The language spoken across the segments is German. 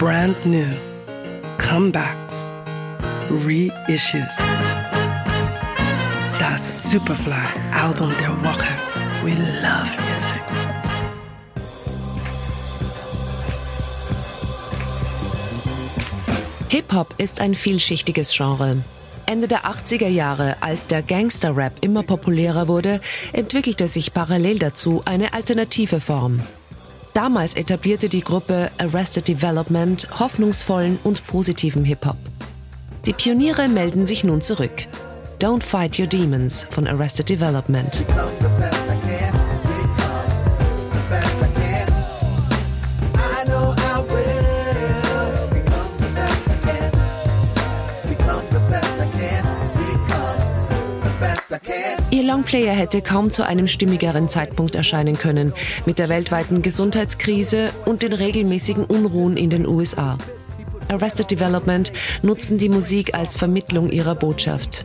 brand new, comebacks, reissues. Das Superfly-Album der Woche. We love music. Hip-Hop ist ein vielschichtiges Genre. Ende der 80er Jahre, als der Gangster-Rap immer populärer wurde, entwickelte sich parallel dazu eine alternative Form. Damals etablierte die Gruppe Arrested Development hoffnungsvollen und positiven Hip-Hop. Die Pioniere melden sich nun zurück. Don't Fight Your Demons von Arrested Development. Ihr Longplayer hätte kaum zu einem stimmigeren Zeitpunkt erscheinen können, mit der weltweiten Gesundheitskrise und den regelmäßigen Unruhen in den USA. Arrested Development nutzen die Musik als Vermittlung ihrer Botschaft.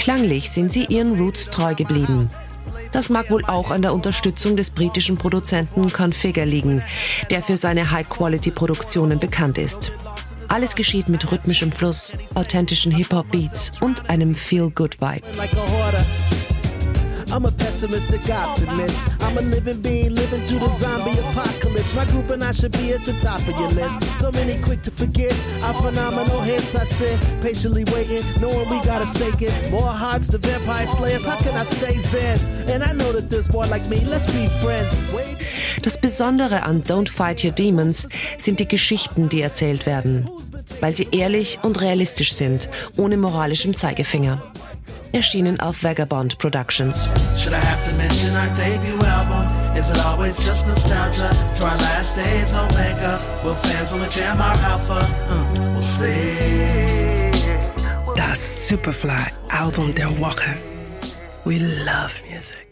Klanglich sind sie ihren Roots treu geblieben. Das mag wohl auch an der Unterstützung des britischen Produzenten Configure liegen, der für seine High-Quality-Produktionen bekannt ist. Alles geschieht mit rhythmischem Fluss, authentischen Hip-Hop-Beats und einem Feel-Good-Vibe. I'm a pessimistic optimist. I'm a living being living through the zombie apocalypse. My group and I should be at the top of your list. So many quick to forget. Our phenomenal hits, I sit patiently waiting, knowing we gotta stake it. More hearts, the vampire slayers. How can I stay zen? And I know that this boy like me, let's be friends. Das Besondere an Don't Fight Your Demons sind die Geschichten, die erzählt werden, weil sie ehrlich und realistisch sind, ohne moralischem Zeigefinger erschienen auf Vagabond Productions. Should I have to mention our debut album? Is it always just nostalgia to our last days Omega? Will fans only jam our alpha? Uh, we'll see. Das Superfly Album der Woche. We love music.